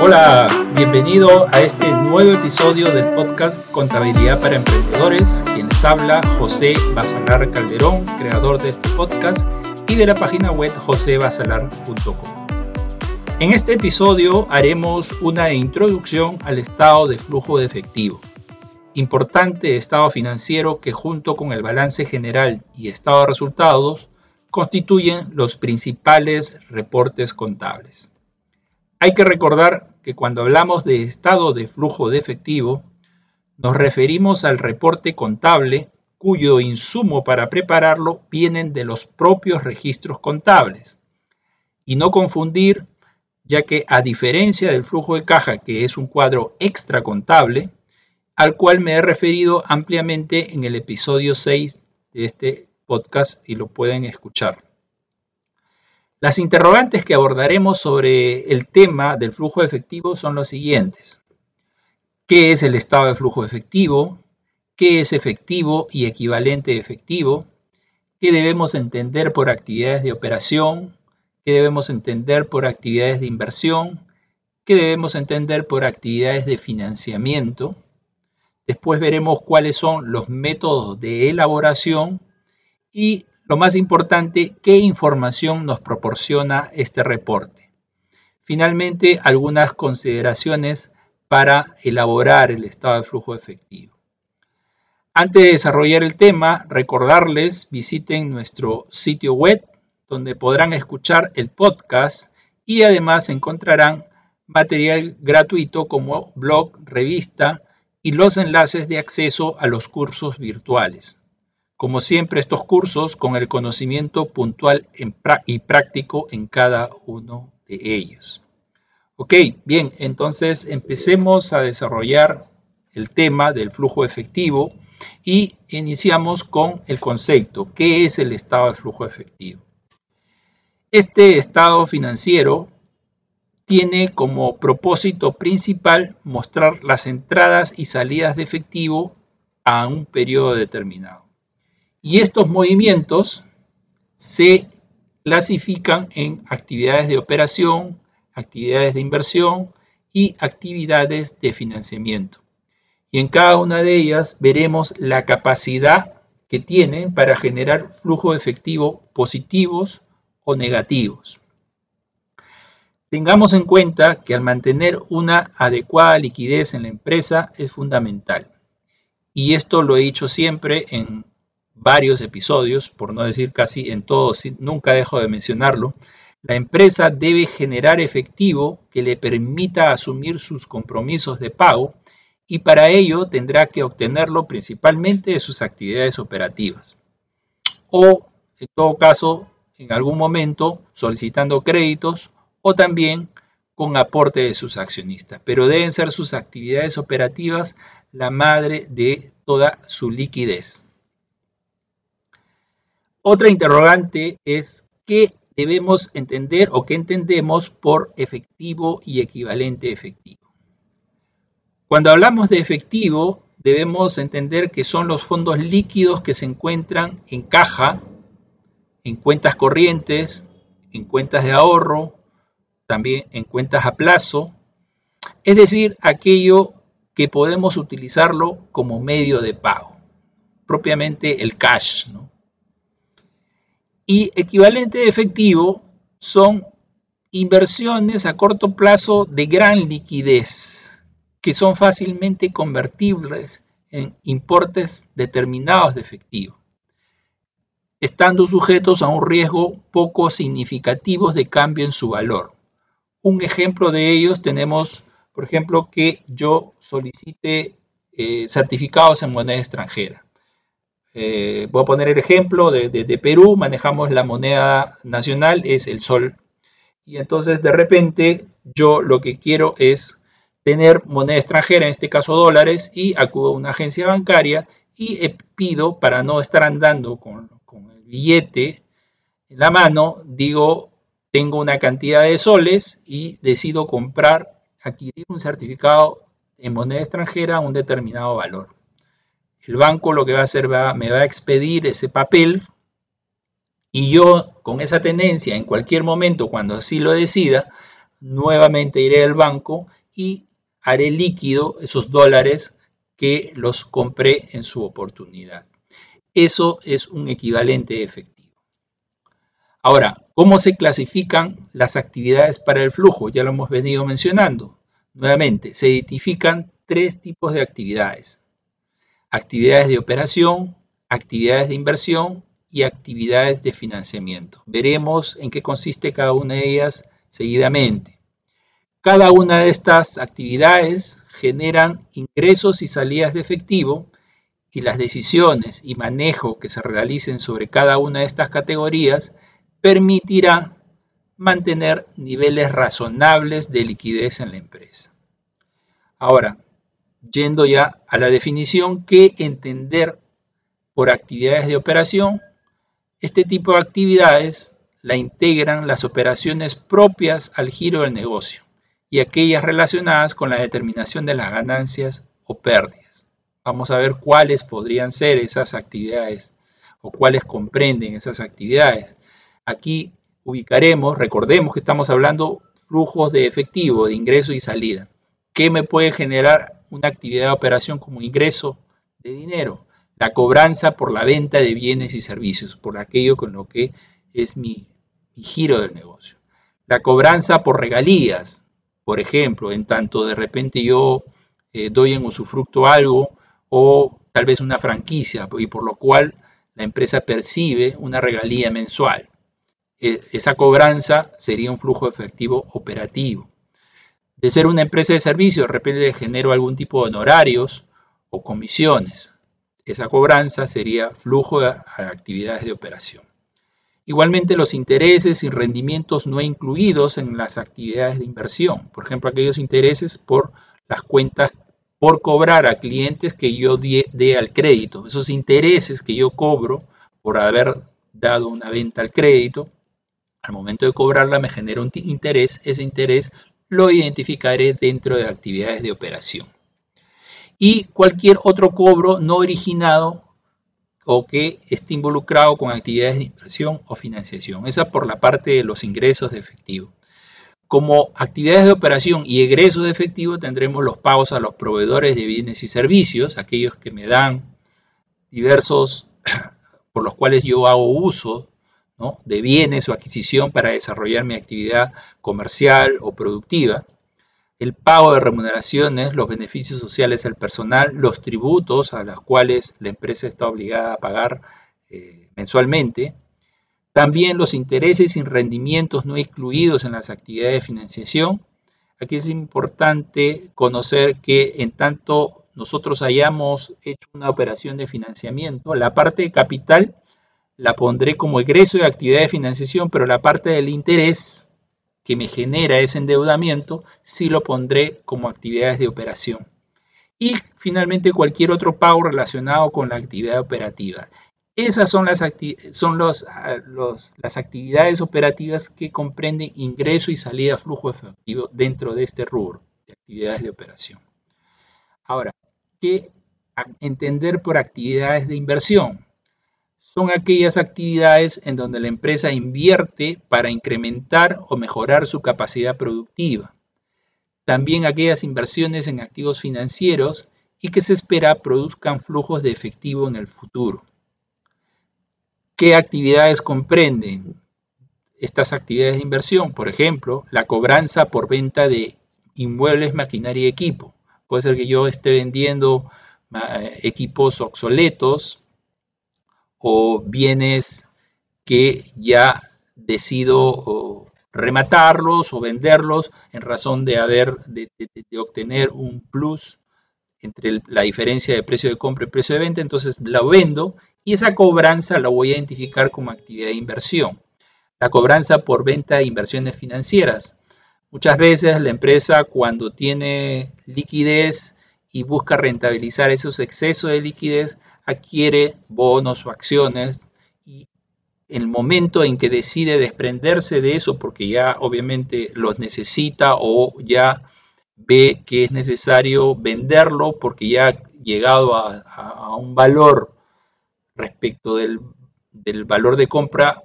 Hola, bienvenido a este nuevo episodio del podcast Contabilidad para Emprendedores. Quien les habla, José Basalar Calderón, creador de este podcast y de la página web josebasalar.com. En este episodio haremos una introducción al estado de flujo de efectivo, importante estado financiero que junto con el balance general y estado de resultados constituyen los principales reportes contables. Hay que recordar que cuando hablamos de estado de flujo de efectivo, nos referimos al reporte contable cuyo insumo para prepararlo vienen de los propios registros contables. Y no confundir, ya que a diferencia del flujo de caja, que es un cuadro extra contable, al cual me he referido ampliamente en el episodio 6 de este podcast y lo pueden escuchar. Las interrogantes que abordaremos sobre el tema del flujo efectivo son los siguientes. ¿Qué es el estado de flujo efectivo? ¿Qué es efectivo y equivalente efectivo? ¿Qué debemos entender por actividades de operación? ¿Qué debemos entender por actividades de inversión? ¿Qué debemos entender por actividades de financiamiento? Después veremos cuáles son los métodos de elaboración y lo más importante, ¿qué información nos proporciona este reporte? Finalmente, algunas consideraciones para elaborar el estado de flujo efectivo. Antes de desarrollar el tema, recordarles, visiten nuestro sitio web donde podrán escuchar el podcast y además encontrarán material gratuito como blog, revista y los enlaces de acceso a los cursos virtuales. Como siempre, estos cursos con el conocimiento puntual y práctico en cada uno de ellos. Ok, bien, entonces empecemos a desarrollar el tema del flujo efectivo y iniciamos con el concepto. ¿Qué es el estado de flujo efectivo? Este estado financiero tiene como propósito principal mostrar las entradas y salidas de efectivo a un periodo determinado. Y estos movimientos se clasifican en actividades de operación, actividades de inversión y actividades de financiamiento. Y en cada una de ellas veremos la capacidad que tienen para generar flujo efectivo positivos negativos. Tengamos en cuenta que al mantener una adecuada liquidez en la empresa es fundamental. Y esto lo he dicho siempre en varios episodios, por no decir casi en todos, nunca dejo de mencionarlo, la empresa debe generar efectivo que le permita asumir sus compromisos de pago y para ello tendrá que obtenerlo principalmente de sus actividades operativas. O, en todo caso, en algún momento solicitando créditos o también con aporte de sus accionistas. Pero deben ser sus actividades operativas la madre de toda su liquidez. Otra interrogante es qué debemos entender o qué entendemos por efectivo y equivalente efectivo. Cuando hablamos de efectivo, debemos entender que son los fondos líquidos que se encuentran en caja, en cuentas corrientes, en cuentas de ahorro, también en cuentas a plazo, es decir, aquello que podemos utilizarlo como medio de pago, propiamente el cash. ¿no? Y equivalente de efectivo son inversiones a corto plazo de gran liquidez, que son fácilmente convertibles en importes determinados de efectivo, estando sujetos a un riesgo poco significativo de cambio en su valor. Un ejemplo de ellos tenemos, por ejemplo, que yo solicite eh, certificados en moneda extranjera. Eh, voy a poner el ejemplo de, Perú, manejamos la moneda nacional, es el sol. Y entonces de repente yo lo que quiero es tener moneda extranjera, en este caso dólares, y acudo a una agencia bancaria y pido, para no estar andando con, billete en la mano, digo, tengo una cantidad de soles y decido comprar, adquirir un certificado en moneda extranjera a un determinado valor. El banco lo que va a hacer va, me va a expedir ese papel y yo con esa tendencia en cualquier momento cuando así lo decida, nuevamente iré al banco y haré líquido esos dólares que los compré en su oportunidad. Eso es un equivalente efectivo. Ahora, ¿cómo se clasifican las actividades para el flujo? Ya lo hemos venido mencionando. Nuevamente, se identifican tres tipos de actividades. Actividades de operación, actividades de inversión y actividades de financiamiento. Veremos en qué consiste cada una de ellas seguidamente. Cada una de estas actividades generan ingresos y salidas de efectivo y las decisiones y manejo que se realicen sobre cada una de estas categorías permitirá mantener niveles razonables de liquidez en la empresa. Ahora, yendo ya a la definición, ¿qué entender por actividades de operación? Este tipo de actividades la integran las operaciones propias al giro del negocio y aquellas relacionadas con la determinación de las ganancias o pérdidas. Vamos a ver cuáles podrían ser esas actividades o cuáles comprenden esas actividades. Aquí ubicaremos, recordemos que estamos hablando flujos de efectivo, de ingreso y salida. ¿Qué me puede generar una actividad de operación como ingreso de dinero? La cobranza por la venta de bienes y servicios, por aquello con lo que es mi, giro del negocio. La cobranza por regalías, por ejemplo, en tanto de repente yo eh, doy en usufructo algo o tal vez una franquicia y por lo cual la empresa percibe una regalía mensual. E, esa cobranza sería un flujo efectivo operativo. De ser una empresa de servicios, de repente genero algún tipo de honorarios o comisiones. Esa cobranza sería flujo de actividades de operación. Igualmente los intereses y rendimientos no incluidos en las actividades de inversión, por ejemplo aquellos intereses por las cuentas por cobrar a clientes que yo dé al crédito, esos intereses que yo cobro por haber dado una venta al crédito, al momento de cobrarla me genera un interés, ese interés lo identificaré dentro de actividades de operación. Y cualquier otro cobro no originado o que esté involucrado con actividades de inversión o financiación. Esa por la parte de los ingresos de efectivo. Como actividades de operación y egresos de efectivo tendremos los pagos a los proveedores de bienes y servicios, aquellos que me dan diversos, por los cuales yo hago uso de bienes o adquisición para desarrollar mi actividad comercial o productiva. El pago de remuneraciones, los beneficios sociales al personal, los tributos a los cuales la empresa está obligada a pagar eh, mensualmente, también los intereses y rendimientos no incluidos en las actividades de financiación. Aquí es importante conocer que en tanto nosotros hayamos hecho una operación de financiamiento, la parte de capital la pondré como egreso de actividad de financiación, pero la parte del interés que me genera ese endeudamiento, sí lo pondré como actividades de operación. Y finalmente cualquier otro pago relacionado con la actividad operativa. Esas son las, son ah, los, las actividades operativas que comprenden ingreso y salida flujo efectivo dentro de este rubro de actividades de operación. Ahora, ¿qué entender por actividades de inversión? son aquellas actividades en donde la empresa invierte para incrementar o mejorar su capacidad productiva. También aquellas inversiones en activos financieros y que se espera produzcan flujos de efectivo en el futuro. ¿Qué actividades comprenden estas actividades de inversión? Por ejemplo, la cobranza por venta de inmuebles, maquinaria y equipo. Puede ser que yo esté vendiendo eh, equipos obsoletos o bienes que ya decido rematarlos o venderlos en razón de haber de, obtener un plus entre la diferencia de precio de compra y precio de venta, entonces la vendo y esa cobranza la voy a identificar como actividad de inversión. La cobranza por venta de inversiones financieras. Muchas veces la empresa cuando tiene liquidez y busca rentabilizar esos excesos de liquidez, adquiere bonos o acciones y el momento en que decide desprenderse de eso porque ya obviamente los necesita o ya ve que es necesario venderlo porque ya ha llegado a, un valor respecto del, del valor de compra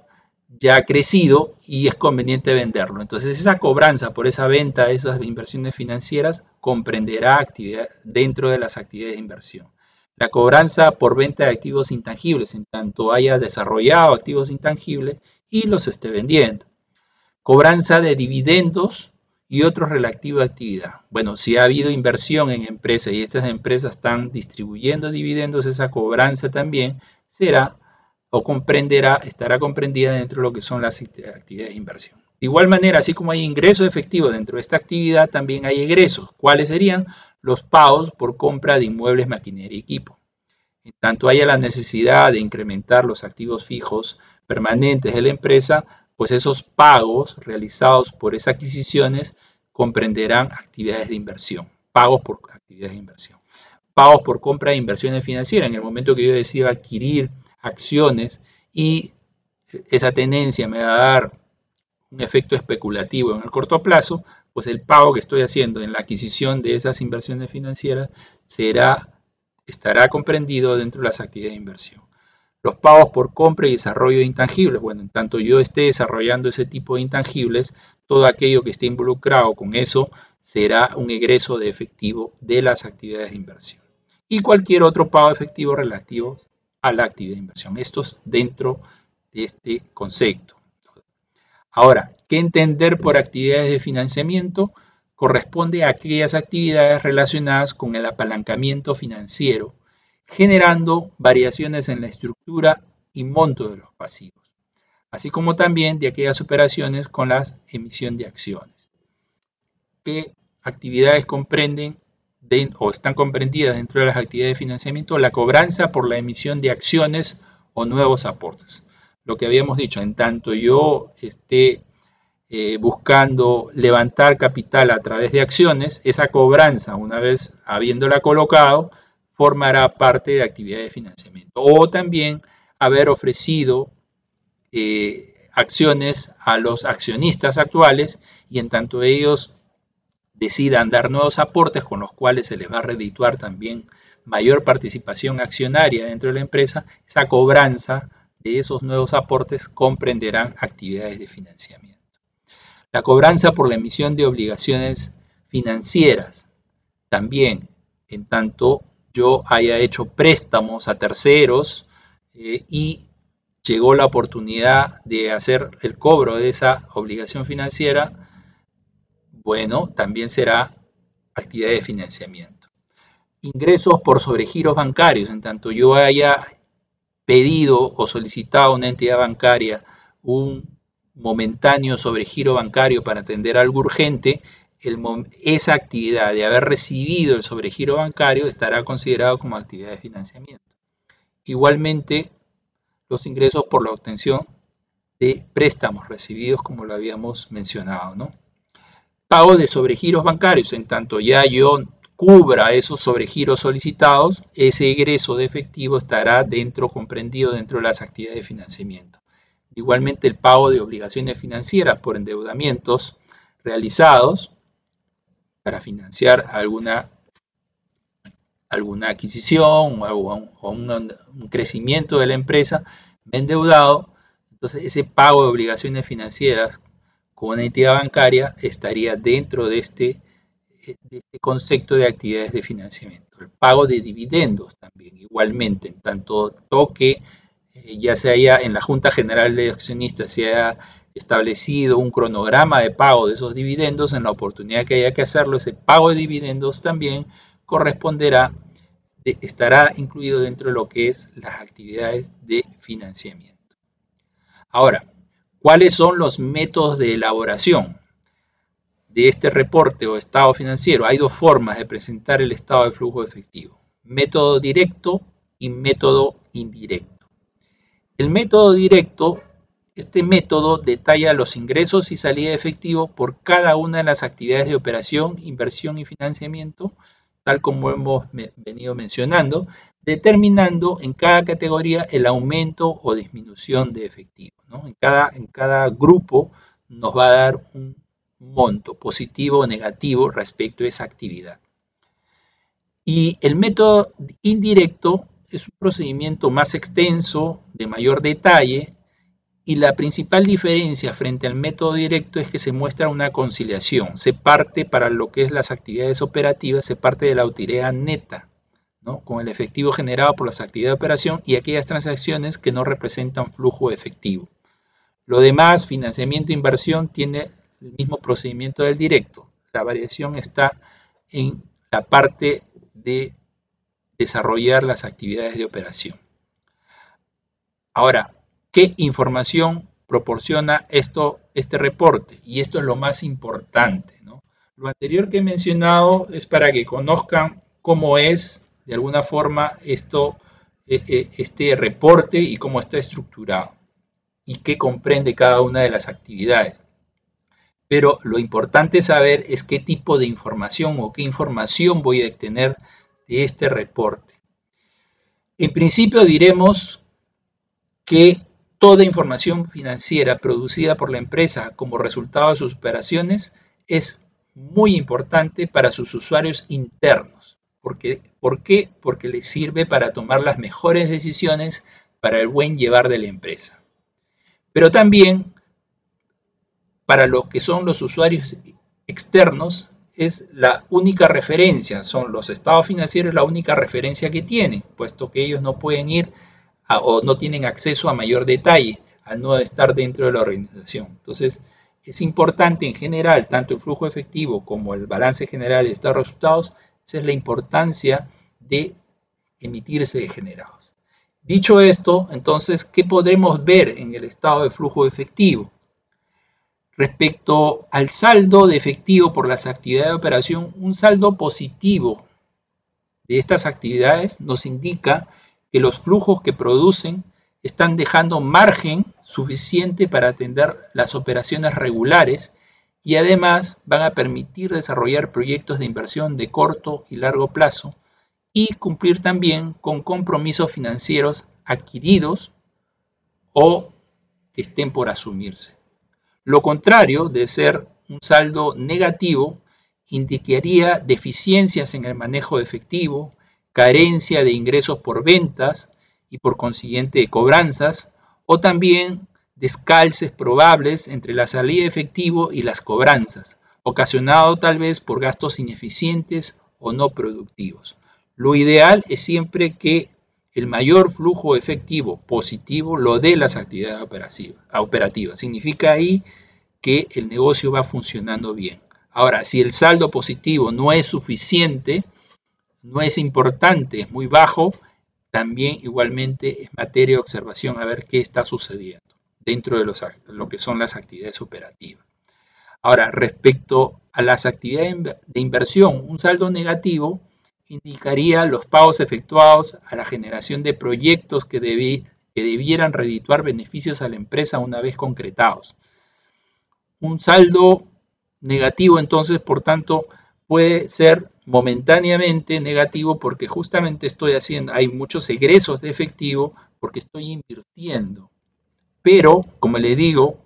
ya ha crecido y es conveniente venderlo. Entonces esa cobranza por esa venta de esas inversiones financieras comprenderá actividad dentro de las actividades de inversión. La cobranza por venta de activos intangibles, en tanto haya desarrollado activos intangibles y los esté vendiendo. Cobranza de dividendos y otros relativos a actividad. Bueno, si ha habido inversión en empresas y estas empresas están distribuyendo dividendos, esa cobranza también será o comprenderá, estará comprendida dentro de lo que son las actividades de inversión. De igual manera, así como hay ingresos efectivos dentro de esta actividad, también hay egresos. ¿Cuáles serían? Los pagos por compra de inmuebles, maquinaria y equipo. En tanto haya la necesidad de incrementar los activos fijos permanentes de la empresa, pues esos pagos realizados por esas adquisiciones comprenderán actividades de inversión, pagos por actividades de inversión, pagos por compra de inversiones financieras. En el momento que yo decida adquirir acciones y esa tenencia me va a dar un efecto especulativo en el corto plazo, pues el pago que estoy haciendo en la adquisición de esas inversiones financieras será, estará comprendido dentro de las actividades de inversión. Los pagos por compra y desarrollo de intangibles, bueno, en tanto yo esté desarrollando ese tipo de intangibles, todo aquello que esté involucrado con eso será un egreso de efectivo de las actividades de inversión. Y cualquier otro pago efectivo relativo a la actividad de inversión. Esto es dentro de este concepto. Ahora, ¿qué entender por actividades de financiamiento? Corresponde a aquellas actividades relacionadas con el apalancamiento financiero, generando variaciones en la estructura y monto de los pasivos, así como también de aquellas operaciones con la emisión de acciones. ¿Qué actividades comprenden o están comprendidas dentro de las actividades de financiamiento la cobranza por la emisión de acciones o nuevos aportes. Lo que habíamos dicho, en tanto yo esté eh, buscando levantar capital a través de acciones, esa cobranza, una vez habiéndola colocado, formará parte de actividades de financiamiento. O también haber ofrecido eh, acciones a los accionistas actuales y en tanto ellos decidan dar nuevos aportes con los cuales se les va a redituar también mayor participación accionaria dentro de la empresa, esa cobranza de esos nuevos aportes comprenderán actividades de financiamiento. La cobranza por la emisión de obligaciones financieras, también en tanto yo haya hecho préstamos a terceros eh, y llegó la oportunidad de hacer el cobro de esa obligación financiera, bueno, también será actividad de financiamiento. Ingresos por sobregiros bancarios, en tanto yo haya pedido o solicitado a una entidad bancaria un momentáneo sobregiro bancario para atender algo urgente, esa actividad de haber recibido el sobregiro bancario estará considerado como actividad de financiamiento. Igualmente, los ingresos por la obtención de préstamos recibidos, como lo habíamos mencionado, ¿no? Pago de sobregiros bancarios, en tanto ya yo cubra esos sobregiros solicitados, ese egreso de efectivo estará dentro, comprendido dentro de las actividades de financiamiento. Igualmente el pago de obligaciones financieras por endeudamientos realizados para financiar alguna, alguna adquisición o, un, un crecimiento de la empresa, me he endeudado, entonces ese pago de obligaciones financieras una entidad bancaria estaría dentro de este, de este concepto de actividades de financiamiento. El pago de dividendos también, igualmente, en tanto toque, eh, ya se haya en la Junta General de Accionistas se haya establecido un cronograma de pago de esos dividendos, en la oportunidad que haya que hacerlo, ese pago de dividendos también corresponderá, estará incluido dentro de lo que es las actividades de financiamiento. Ahora, ¿Cuáles son los métodos de elaboración de este reporte o estado financiero? Hay dos formas de presentar el estado de flujo efectivo. Método directo y método indirecto. El método directo, este método detalla los ingresos y salida de efectivo por cada una de las actividades de operación, inversión y financiamiento, tal como hemos venido mencionando, determinando en cada categoría el aumento o disminución de efectivo. En, cada, en cada grupo nos va a dar un, monto, positivo o negativo respecto a esa actividad. Y el método indirecto es un procedimiento más extenso, de mayor detalle, y la principal diferencia frente al método directo es que se muestra una conciliación. Se parte para lo que es las actividades operativas, se parte de la utilidad neta, con el efectivo generado por las actividades de operación y aquellas transacciones que no representan flujo efectivo. Lo demás, financiamiento e inversión, tiene el mismo procedimiento del directo. La variación está en la parte de desarrollar las actividades de operación. Ahora, ¿qué información proporciona esto, este reporte? Y esto es lo más importante. Lo anterior que he mencionado es para que conozcan cómo es, de alguna forma, esto, eh, eh, este reporte y cómo está estructurado y qué comprende cada una de las actividades. Pero lo importante saber es qué tipo de información o qué información voy a obtener de este reporte. En principio diremos que toda información financiera producida por la empresa como resultado de sus operaciones es muy importante para sus usuarios internos. ¿Por qué? Porque les sirve para tomar las mejores decisiones para el buen llevar de la empresa pero también para los que son los usuarios externos es la única referencia, son los estados financieros la única referencia que tienen, puesto que ellos no pueden ir o no tienen acceso a mayor detalle al no estar dentro de la organización. Entonces, es importante en general, tanto el flujo efectivo como el balance general de estos resultados, esa es la importancia de emitirse de generados. Dicho esto, entonces, ¿qué podremos ver en el estado de flujo efectivo? Respecto al saldo de efectivo por las actividades de operación, un saldo positivo de estas actividades nos indica que los flujos que producen están dejando margen suficiente para atender las operaciones regulares y además van a permitir desarrollar proyectos de inversión de corto y largo plazo y cumplir también con compromisos financieros adquiridos o que estén por asumirse. Lo contrario de ser un saldo negativo indicaría deficiencias en el manejo de efectivo, carencia de ingresos por ventas y por consiguiente de cobranzas, o también descalces probables entre la salida de efectivo y las cobranzas, ocasionado tal vez por gastos ineficientes o no productivos. Lo ideal es siempre que el mayor flujo efectivo positivo lo dé las actividades operativas. Significa ahí que el negocio va funcionando bien. Ahora, si el saldo positivo no es suficiente, no es importante, es muy bajo, también igualmente es materia de observación a ver qué está sucediendo dentro de lo que son las actividades operativas. Ahora, respecto a las actividades de inversión, un saldo negativo indicaría los pagos efectuados a la generación de proyectos que, debieran redituar beneficios a la empresa una vez concretados. Un saldo negativo entonces, por tanto, puede ser momentáneamente negativo porque justamente estoy haciendo, hay muchos egresos de efectivo porque estoy invirtiendo. Pero, como le digo,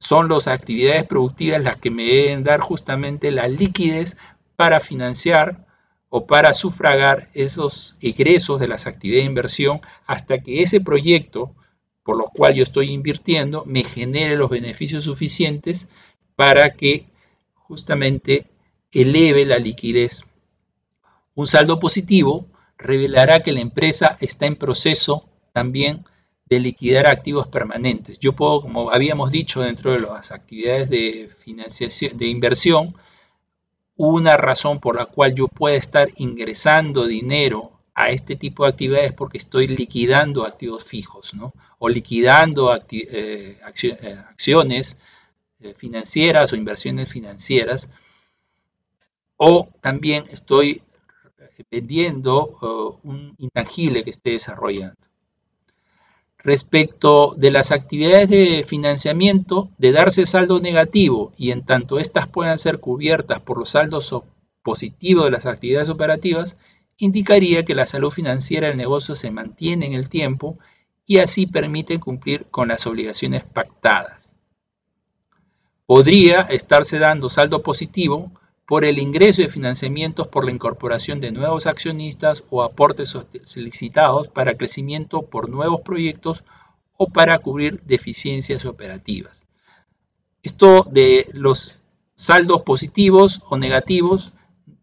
son las actividades productivas las que me deben dar justamente la liquidez para financiar o para sufragar esos egresos de las actividades de inversión hasta que ese proyecto por lo cual yo estoy invirtiendo me genere los beneficios suficientes para que justamente eleve la liquidez. Un saldo positivo revelará que la empresa está en proceso también de liquidar activos permanentes. Yo puedo, como habíamos dicho dentro de las actividades de financiación de inversión, una razón por la cual yo pueda estar ingresando dinero a este tipo de actividades porque estoy liquidando activos fijos, ¿no? O liquidando eh, eh, acciones eh, financieras o inversiones financieras. O también estoy vendiendo un intangible que esté desarrollando. Respecto de las actividades de financiamiento, de darse saldo negativo y en tanto éstas puedan ser cubiertas por los saldos positivos de las actividades operativas, indicaría que la salud financiera del negocio se mantiene en el tiempo y así permite cumplir con las obligaciones pactadas. podría estarse dando saldo positivo por el ingreso de financiamientos por la incorporación de nuevos accionistas o aportes solicitados para crecimiento por nuevos proyectos o para cubrir deficiencias operativas. Esto de los saldos positivos o negativos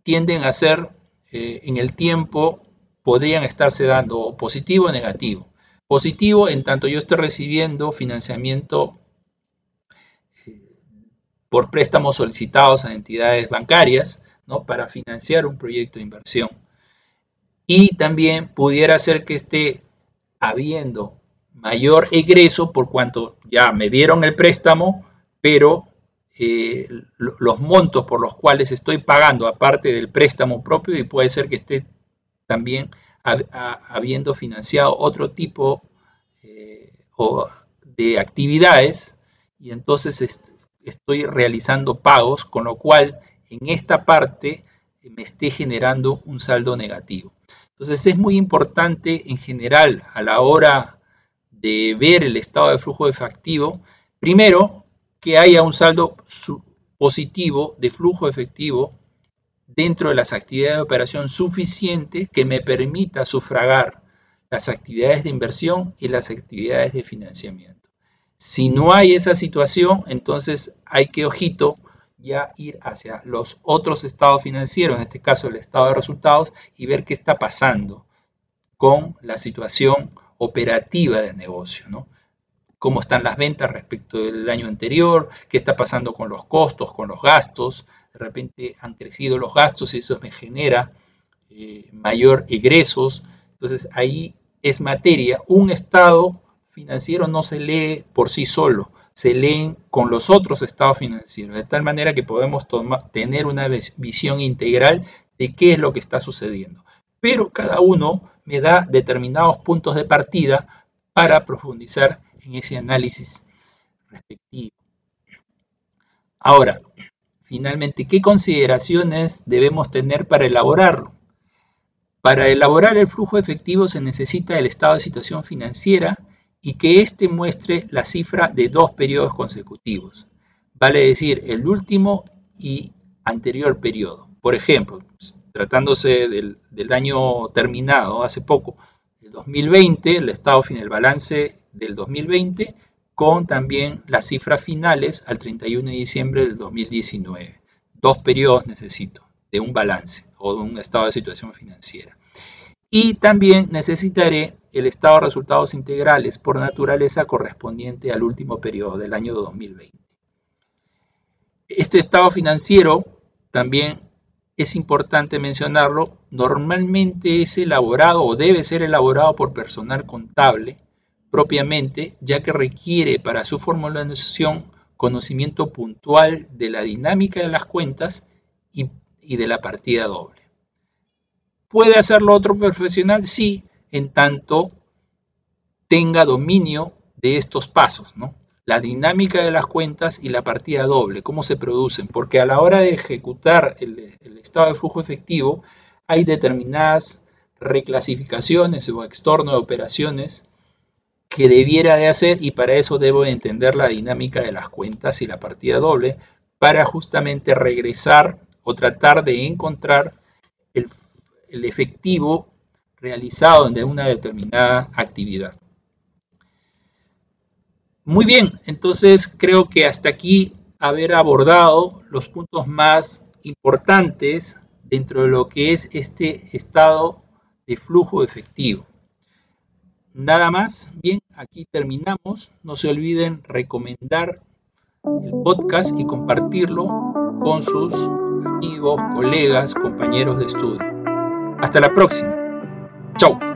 tienden a ser eh, en el tiempo, podrían estarse dando positivo o negativo. Positivo en tanto yo esté recibiendo financiamiento por préstamos solicitados a entidades bancarias ¿no? para financiar un proyecto de inversión. Y también pudiera ser que esté habiendo mayor egreso por cuanto ya me dieron el préstamo, pero eh, los montos por los cuales estoy pagando, aparte del préstamo propio, y puede ser que esté también habiendo financiado otro tipo eh, de actividades, y entonces estoy realizando pagos, con lo cual en esta parte me esté generando un saldo negativo. Entonces es muy importante en general a la hora de ver el estado de flujo efectivo, primero que haya un saldo positivo de flujo efectivo dentro de las actividades de operación suficiente que me permita sufragar las actividades de inversión y las actividades de financiamiento. Si no hay esa situación, entonces hay que, ojito, ya ir hacia los otros estados financieros, en este caso el estado de resultados, y ver qué está pasando con la situación operativa del negocio, ¿no? Cómo están las ventas respecto del año anterior, qué está pasando con los costos, con los gastos, de repente han crecido los gastos y eso me genera eh, mayor egresos, entonces ahí es materia, un estado financiero no se lee por sí solo, se leen con los otros estados financieros, de tal manera que podemos tener una visión integral de qué es lo que está sucediendo. Pero cada uno me da determinados puntos de partida para profundizar en ese análisis respectivo. Ahora, finalmente, ¿qué consideraciones debemos tener para elaborarlo? Para elaborar el flujo efectivo se necesita el estado de situación financiera y que éste muestre la cifra de dos periodos consecutivos, vale decir, el último y anterior periodo. Por ejemplo, tratándose del, año terminado hace poco, el 2020, el estado final, el balance del 2020, con también las cifras finales al 31 de diciembre del 2019. Dos periodos necesito de un balance o de un estado de situación financiera. Y también necesitaré el estado de resultados integrales por naturaleza correspondiente al último periodo del año 2020. Este estado financiero también es importante mencionarlo, normalmente es elaborado o debe ser elaborado por personal contable propiamente, ya que requiere para su formulación conocimiento puntual de la dinámica de las cuentas y, y de la partida doble. ¿Puede hacerlo otro profesional? Sí, en tanto tenga dominio de estos pasos, ¿no? La dinámica de las cuentas y la partida doble, cómo se producen, porque a la hora de ejecutar el, estado de flujo efectivo hay determinadas reclasificaciones o extorno de operaciones que debiera de hacer y para eso debo entender la dinámica de las cuentas y la partida doble para justamente regresar o tratar de encontrar el, el efectivo realizado de una determinada actividad. Muy bien, entonces creo que hasta aquí haber abordado los puntos más importantes dentro de lo que es este estado de flujo efectivo. Nada más, bien, aquí terminamos. No se olviden recomendar el podcast y compartirlo con sus amigos, colegas, compañeros de estudio. Hasta la próxima. Chau.